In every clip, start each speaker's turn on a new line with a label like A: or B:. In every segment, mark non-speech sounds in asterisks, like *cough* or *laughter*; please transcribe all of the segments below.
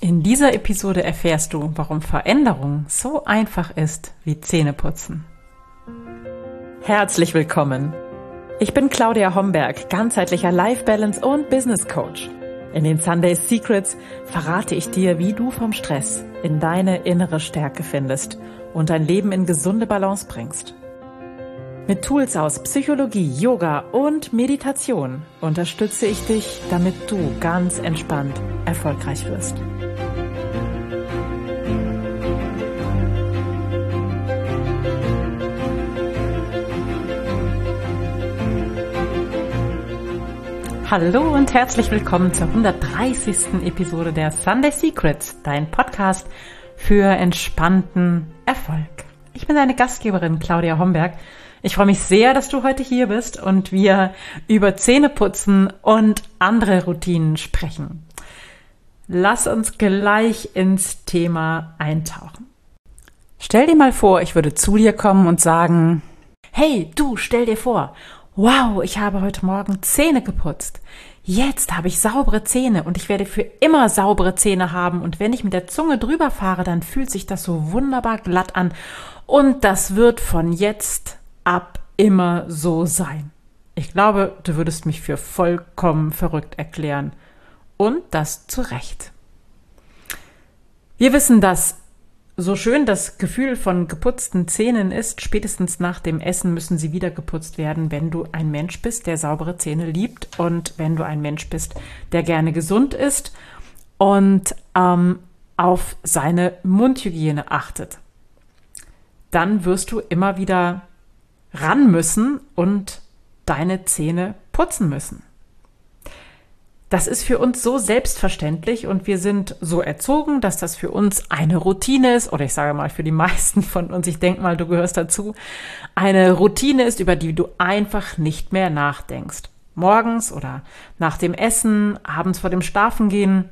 A: In dieser Episode erfährst du, warum Veränderung so einfach ist wie Zähneputzen. Herzlich willkommen. Ich bin Claudia Homberg, ganzheitlicher Life Balance und Business Coach. In den Sunday Secrets verrate ich dir, wie du vom Stress in deine innere Stärke findest und dein Leben in gesunde Balance bringst. Mit Tools aus Psychologie, Yoga und Meditation unterstütze ich dich, damit du ganz entspannt erfolgreich wirst. Hallo und herzlich willkommen zur 130. Episode der Sunday Secrets, dein Podcast für entspannten Erfolg. Ich bin deine Gastgeberin Claudia Homberg. Ich freue mich sehr, dass du heute hier bist und wir über Zähneputzen und andere Routinen sprechen. Lass uns gleich ins Thema eintauchen. Stell dir mal vor, ich würde zu dir kommen und sagen, hey, du, stell dir vor, wow, ich habe heute Morgen Zähne geputzt. Jetzt habe ich saubere Zähne und ich werde für immer saubere Zähne haben und wenn ich mit der Zunge drüber fahre, dann fühlt sich das so wunderbar glatt an und das wird von jetzt ab immer so sein. Ich glaube, du würdest mich für vollkommen verrückt erklären. Und das zu Recht. Wir wissen, dass so schön das Gefühl von geputzten Zähnen ist, spätestens nach dem Essen müssen sie wieder geputzt werden, wenn du ein Mensch bist, der saubere Zähne liebt und wenn du ein Mensch bist, der gerne gesund ist und ähm, auf seine Mundhygiene achtet. Dann wirst du immer wieder ran müssen und deine Zähne putzen müssen. Das ist für uns so selbstverständlich und wir sind so erzogen, dass das für uns eine Routine ist, oder ich sage mal für die meisten von uns, ich denke mal, du gehörst dazu, eine Routine ist, über die du einfach nicht mehr nachdenkst. Morgens oder nach dem Essen, abends vor dem Schlafengehen,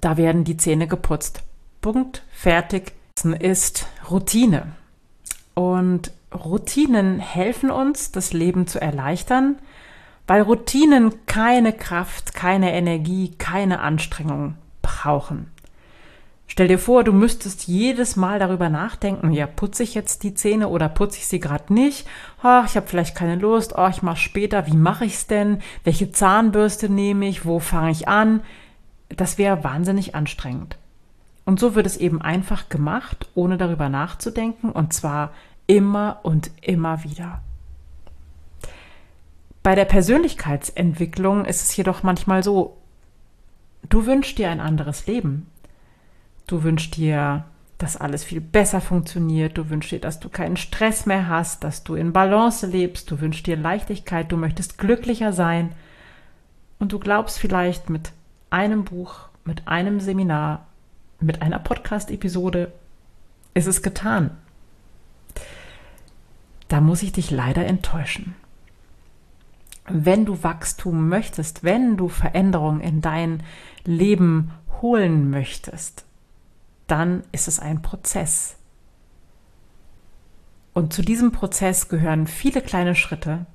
A: da werden die Zähne geputzt. Punkt, fertig, ist Routine. Und Routinen helfen uns, das Leben zu erleichtern, weil Routinen keine Kraft, keine Energie, keine Anstrengung brauchen. Stell dir vor, du müsstest jedes Mal darüber nachdenken, ja, putze ich jetzt die Zähne oder putze ich sie gerade nicht? Oh, ich habe vielleicht keine Lust, oh, ich mache später, wie mache ich's denn? Welche Zahnbürste nehme ich? Wo fange ich an? Das wäre wahnsinnig anstrengend. Und so wird es eben einfach gemacht, ohne darüber nachzudenken, und zwar immer und immer wieder. Bei der Persönlichkeitsentwicklung ist es jedoch manchmal so, du wünschst dir ein anderes Leben. Du wünschst dir, dass alles viel besser funktioniert. Du wünschst dir, dass du keinen Stress mehr hast, dass du in Balance lebst. Du wünschst dir Leichtigkeit. Du möchtest glücklicher sein. Und du glaubst vielleicht mit einem Buch, mit einem Seminar, mit einer Podcast-Episode, ist es getan. Da muss ich dich leider enttäuschen wenn du Wachstum möchtest, wenn du Veränderung in dein Leben holen möchtest, dann ist es ein Prozess. Und zu diesem Prozess gehören viele kleine Schritte,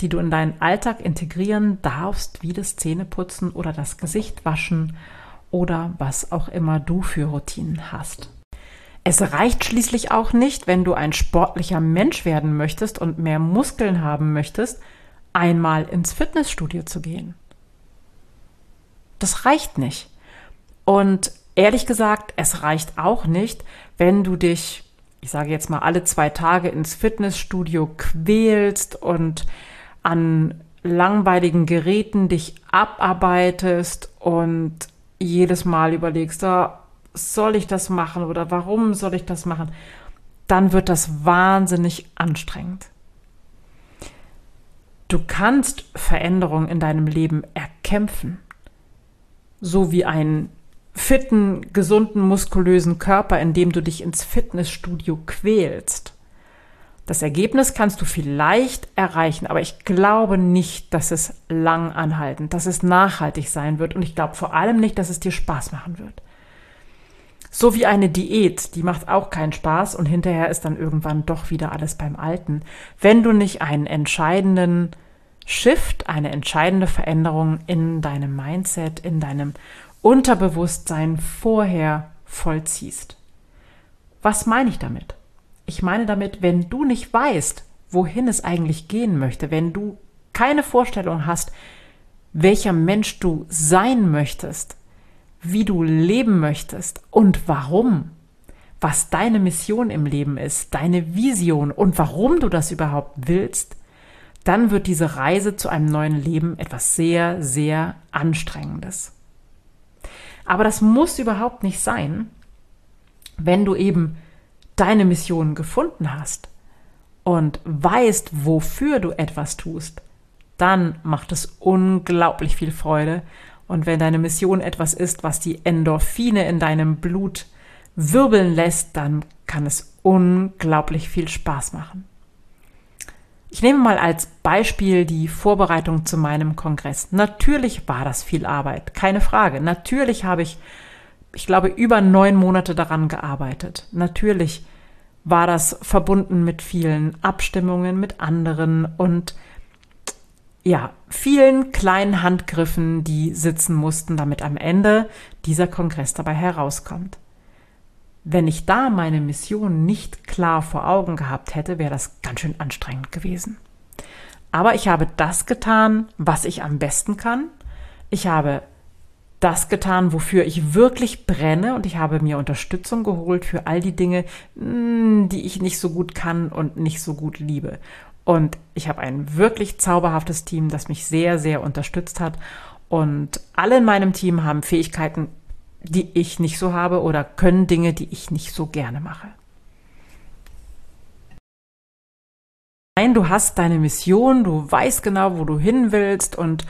A: die du in deinen Alltag integrieren darfst, wie das Zähneputzen oder das Gesicht waschen oder was auch immer du für Routinen hast. Es reicht schließlich auch nicht, wenn du ein sportlicher Mensch werden möchtest und mehr Muskeln haben möchtest, einmal ins Fitnessstudio zu gehen. Das reicht nicht. Und ehrlich gesagt, es reicht auch nicht, wenn du dich, ich sage jetzt mal, alle zwei Tage ins Fitnessstudio quälst und an langweiligen Geräten dich abarbeitest und jedes Mal überlegst, oh, soll ich das machen oder warum soll ich das machen, dann wird das wahnsinnig anstrengend. Du kannst Veränderungen in deinem Leben erkämpfen, so wie einen fitten, gesunden, muskulösen Körper, indem du dich ins Fitnessstudio quälst. Das Ergebnis kannst du vielleicht erreichen, aber ich glaube nicht, dass es lang anhaltend, dass es nachhaltig sein wird und ich glaube vor allem nicht, dass es dir Spaß machen wird. So wie eine Diät, die macht auch keinen Spaß und hinterher ist dann irgendwann doch wieder alles beim Alten. Wenn du nicht einen entscheidenden Shift, eine entscheidende Veränderung in deinem Mindset, in deinem Unterbewusstsein vorher vollziehst. Was meine ich damit? Ich meine damit, wenn du nicht weißt, wohin es eigentlich gehen möchte, wenn du keine Vorstellung hast, welcher Mensch du sein möchtest, wie du leben möchtest und warum, was deine Mission im Leben ist, deine Vision und warum du das überhaupt willst, dann wird diese Reise zu einem neuen Leben etwas sehr, sehr Anstrengendes. Aber das muss überhaupt nicht sein, wenn du eben deine Mission gefunden hast und weißt, wofür du etwas tust, dann macht es unglaublich viel Freude. Und wenn deine Mission etwas ist, was die Endorphine in deinem Blut wirbeln lässt, dann kann es unglaublich viel Spaß machen. Ich nehme mal als Beispiel die Vorbereitung zu meinem Kongress. Natürlich war das viel Arbeit, keine Frage. Natürlich habe ich, ich glaube, über neun Monate daran gearbeitet. Natürlich war das verbunden mit vielen Abstimmungen mit anderen und ja, vielen kleinen Handgriffen, die sitzen mussten, damit am Ende dieser Kongress dabei herauskommt. Wenn ich da meine Mission nicht klar vor Augen gehabt hätte, wäre das ganz schön anstrengend gewesen. Aber ich habe das getan, was ich am besten kann. Ich habe das getan, wofür ich wirklich brenne und ich habe mir Unterstützung geholt für all die Dinge, mm, die ich nicht so gut kann und nicht so gut liebe. Und ich habe ein wirklich zauberhaftes Team, das mich sehr, sehr unterstützt hat. Und alle in meinem Team haben Fähigkeiten, die ich nicht so habe oder können Dinge, die ich nicht so gerne mache. Nein, du hast deine Mission, du weißt genau, wo du hin willst und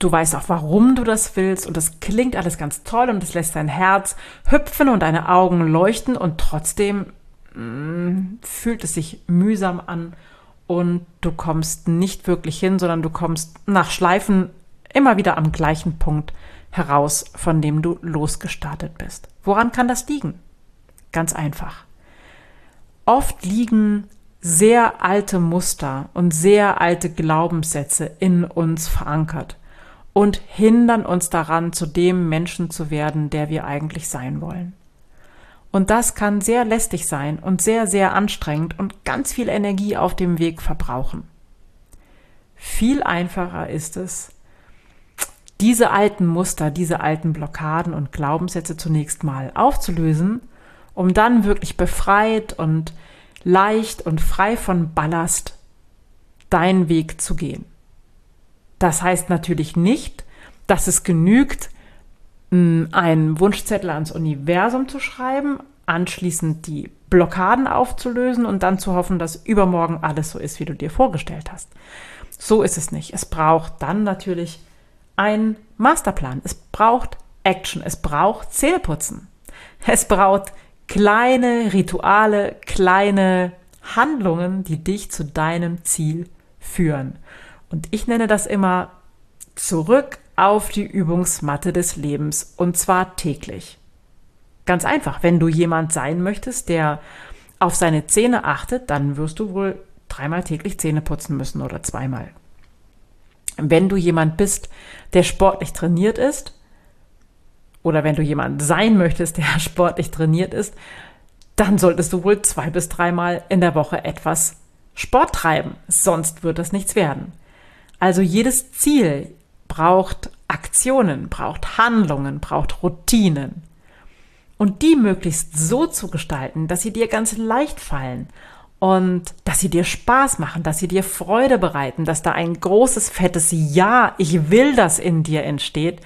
A: du weißt auch, warum du das willst und das klingt alles ganz toll und es lässt dein Herz hüpfen und deine Augen leuchten und trotzdem mh, mm, fühlt es sich mühsam an und du kommst nicht wirklich hin, sondern du kommst nach Schleifen immer wieder am gleichen Punkt heraus, von dem du losgestartet bist. Woran kann das liegen? Ganz einfach. Oft liegen sehr alte Muster und sehr alte Glaubenssätze in uns verankert und hindern uns daran, zu dem Menschen zu werden, der wir eigentlich sein wollen. Und das kann sehr lästig sein und sehr, sehr anstrengend und ganz viel Energie auf dem Weg verbrauchen. Viel einfacher ist es, diese alten Muster, diese alten Blockaden und Glaubenssätze zunächst mal aufzulösen, um dann wirklich befreit und leicht und frei von Ballast deinen Weg zu gehen. Das heißt natürlich nicht, dass es genügt, einen Wunschzettel ans Universum zu schreiben, anschließend die Blockaden aufzulösen und dann zu hoffen, dass übermorgen alles so ist, wie du dir vorgestellt hast. So ist es nicht. Es braucht dann natürlich ein Masterplan. Es braucht Action. Es braucht Zähneputzen. Es braucht kleine Rituale, kleine Handlungen, die dich zu deinem Ziel führen. Und ich nenne das immer zurück auf die Übungsmatte des Lebens und zwar täglich. Ganz einfach, wenn du jemand sein möchtest, der auf seine Zähne achtet, dann wirst du wohl dreimal täglich Zähne putzen müssen oder zweimal. Wenn du jemand bist, der sportlich trainiert ist, oder wenn du jemand sein möchtest, der *laughs* sportlich trainiert ist, dann solltest du wohl zwei bis dreimal in der Woche etwas Sport treiben. Sonst wird das nichts werden. Also jedes Ziel braucht Aktionen, braucht Handlungen, braucht Routinen. Und die möglichst so zu gestalten, dass sie dir ganz leicht fallen und dass sie dir Spaß machen, dass sie dir Freude bereiten, dass da ein großes, fettes Ja, ich will das in dir entsteht,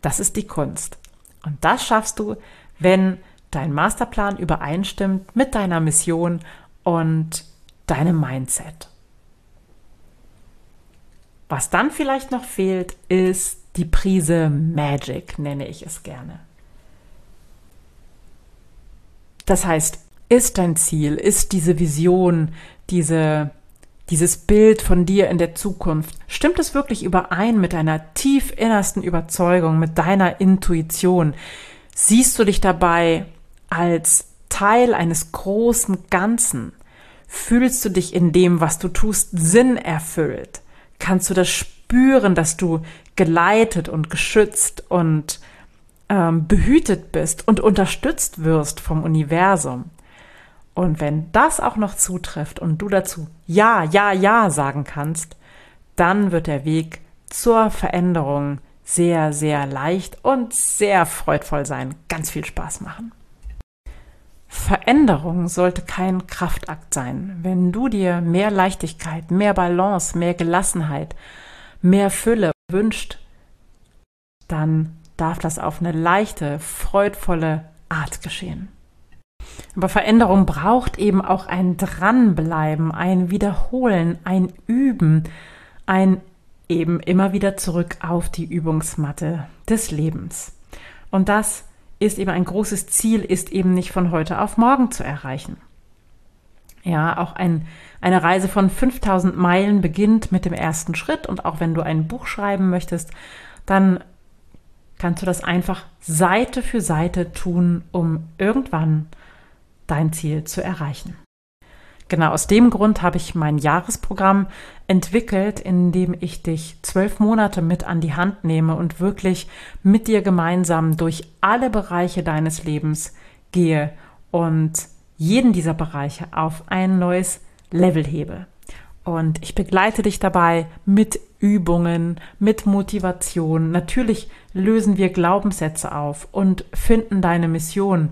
A: das ist die Kunst. Und das schaffst du, wenn dein Masterplan übereinstimmt mit deiner Mission und deinem Mindset. Was dann vielleicht noch fehlt, ist die Prise Magic, nenne ich es gerne. Das heißt, ist dein Ziel, ist diese Vision, diese, dieses Bild von dir in der Zukunft, stimmt es wirklich überein mit deiner tief innersten Überzeugung, mit deiner Intuition? Siehst du dich dabei als Teil eines großen Ganzen? Fühlst du dich in dem, was du tust, Sinn erfüllt? Kannst du das spüren, dass du geleitet und geschützt und ähm, behütet bist und unterstützt wirst vom Universum. Und wenn das auch noch zutrifft und du dazu Ja, Ja, Ja sagen kannst, dann wird der Weg zur Veränderung sehr, sehr leicht und sehr freudvoll sein. Ganz viel Spaß machen. Veränderung sollte kein Kraftakt sein. Wenn du dir mehr Leichtigkeit, mehr Balance, mehr Gelassenheit, mehr Fülle wünscht, dann darf das auf eine leichte, freudvolle Art geschehen. Aber Veränderung braucht eben auch ein Dranbleiben, ein Wiederholen, ein Üben, ein eben immer wieder zurück auf die Übungsmatte des Lebens. Und das ist eben ein großes Ziel, ist eben nicht von heute auf morgen zu erreichen. Ja, auch ein, eine Reise von 5000 Meilen beginnt mit dem ersten Schritt und auch wenn du ein Buch schreiben möchtest, dann kannst du das einfach Seite für Seite tun, um irgendwann dein Ziel zu erreichen. Genau aus dem Grund habe ich mein Jahresprogramm entwickelt, in dem ich dich zwölf Monate mit an die Hand nehme und wirklich mit dir gemeinsam durch alle Bereiche deines Lebens gehe und jeden dieser Bereiche auf ein neues Level hebe. Und ich begleite dich dabei mit Übungen, mit Motivation. Natürlich lösen wir Glaubenssätze auf und finden deine Mission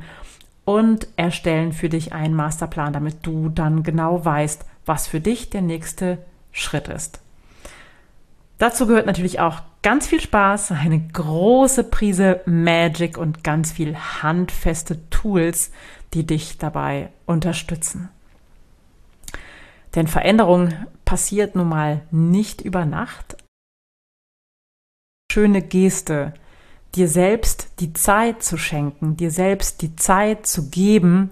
A: und erstellen für dich einen Masterplan, damit du dann genau weißt, was für dich der nächste Schritt ist. Dazu gehört natürlich auch ganz viel Spaß, eine große Prise Magic und ganz viel handfeste Tools, die dich dabei unterstützen. Denn Veränderung passiert nun mal nicht über Nacht. Schöne Geste, dir selbst die Zeit zu schenken, dir selbst die Zeit zu geben,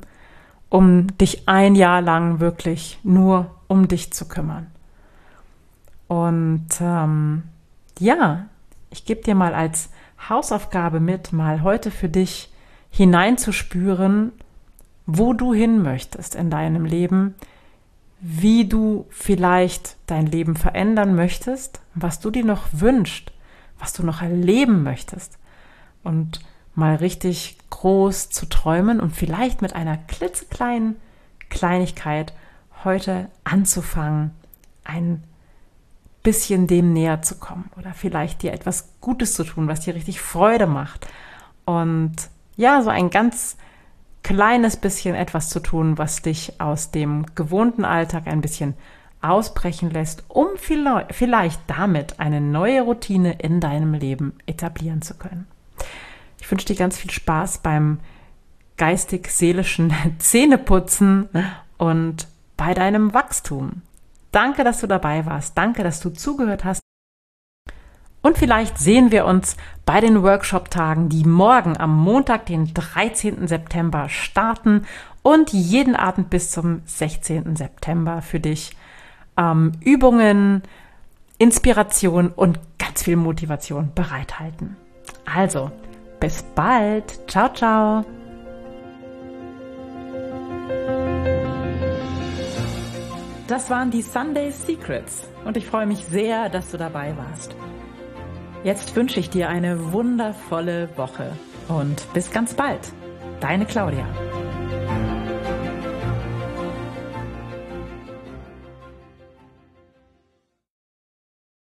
A: um dich ein Jahr lang wirklich nur um dich zu kümmern. Und ähm, ja, ich gebe dir mal als Hausaufgabe mit, mal heute für dich hineinzuspüren, wo du hin möchtest in deinem Leben, wie du vielleicht dein Leben verändern möchtest, was du dir noch wünschst, was du noch erleben möchtest und mal richtig groß zu träumen und vielleicht mit einer klitzekleinen Kleinigkeit heute anzufangen, ein bisschen dem näher zu kommen oder vielleicht dir etwas Gutes zu tun, was dir richtig Freude macht. Und ja, so ein ganz kleines bisschen etwas zu tun, was dich aus dem gewohnten Alltag ein bisschen ausbrechen lässt, um vielleicht damit eine neue Routine in deinem Leben etablieren zu können. Ich wünsche dir ganz viel Spaß beim geistig-seelischen *laughs* Zähneputzen und bei deinem Wachstum. Danke, dass du dabei warst. Danke, dass du zugehört hast. Und vielleicht sehen wir uns bei den Workshop-Tagen, die morgen am Montag, den 13. September starten und jeden Abend bis zum 16. September für dich ähm, Übungen, Inspiration und ganz viel Motivation bereithalten. Also, bis bald. Ciao, ciao. Das waren die Sunday Secrets und ich freue mich sehr, dass du dabei warst. Jetzt wünsche ich dir eine wundervolle Woche und bis ganz bald. Deine Claudia.